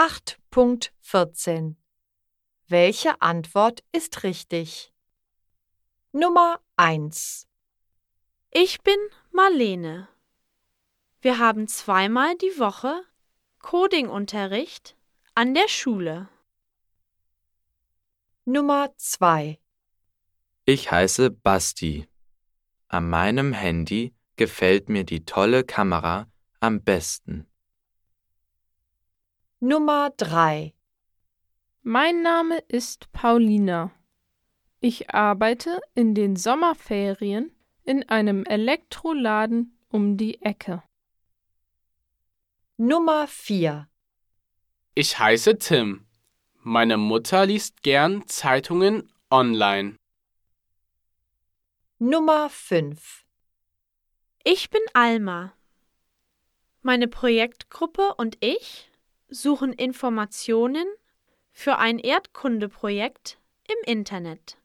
8.14 Welche Antwort ist richtig? Nummer 1 Ich bin Marlene. Wir haben zweimal die Woche Coding-Unterricht an der Schule. Nummer 2 Ich heiße Basti. An meinem Handy gefällt mir die tolle Kamera am besten. Nummer 3 Mein Name ist Paulina. Ich arbeite in den Sommerferien in einem Elektroladen um die Ecke. Nummer 4 Ich heiße Tim. Meine Mutter liest gern Zeitungen online. Nummer 5 Ich bin Alma. Meine Projektgruppe und ich suchen Informationen für ein Erdkundeprojekt im Internet.